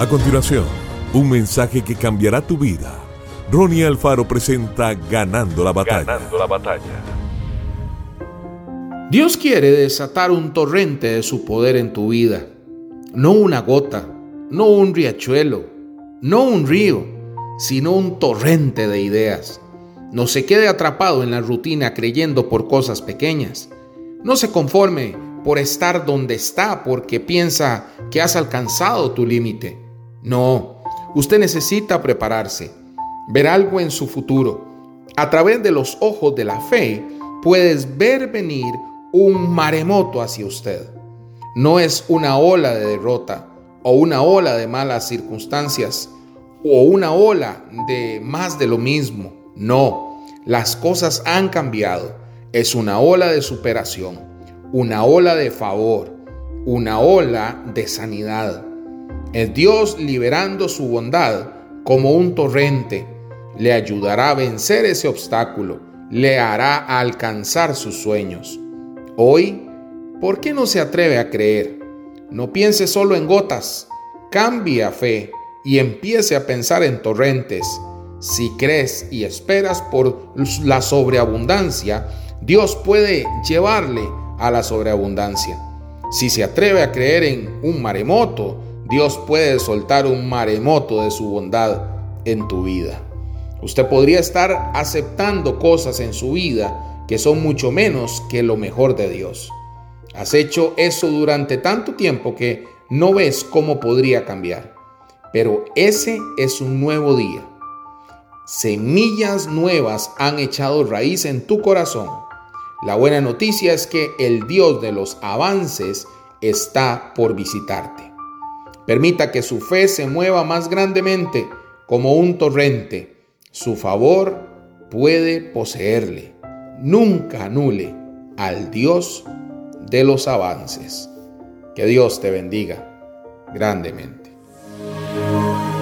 A continuación, un mensaje que cambiará tu vida. Ronnie Alfaro presenta Ganando la batalla. Ganando la batalla. Dios quiere desatar un torrente de su poder en tu vida, no una gota, no un riachuelo, no un río, sino un torrente de ideas. No se quede atrapado en la rutina creyendo por cosas pequeñas. No se conforme por estar donde está porque piensa que has alcanzado tu límite. No, usted necesita prepararse, ver algo en su futuro. A través de los ojos de la fe puedes ver venir un maremoto hacia usted. No es una ola de derrota o una ola de malas circunstancias o una ola de más de lo mismo. No, las cosas han cambiado. Es una ola de superación, una ola de favor, una ola de sanidad. Es Dios liberando su bondad como un torrente. Le ayudará a vencer ese obstáculo, le hará alcanzar sus sueños. Hoy, ¿por qué no se atreve a creer? No piense solo en gotas, cambie a fe y empiece a pensar en torrentes. Si crees y esperas por la sobreabundancia, Dios puede llevarle a la sobreabundancia. Si se atreve a creer en un maremoto, Dios puede soltar un maremoto de su bondad en tu vida. Usted podría estar aceptando cosas en su vida que son mucho menos que lo mejor de Dios. Has hecho eso durante tanto tiempo que no ves cómo podría cambiar. Pero ese es un nuevo día. Semillas nuevas han echado raíz en tu corazón. La buena noticia es que el Dios de los avances está por visitarte. Permita que su fe se mueva más grandemente como un torrente. Su favor puede poseerle. Nunca anule al Dios de los avances. Que Dios te bendiga grandemente.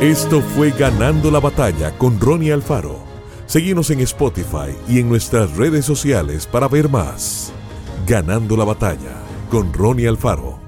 Esto fue Ganando la Batalla con Ronnie Alfaro. Seguimos en Spotify y en nuestras redes sociales para ver más. Ganando la Batalla con Ronnie Alfaro.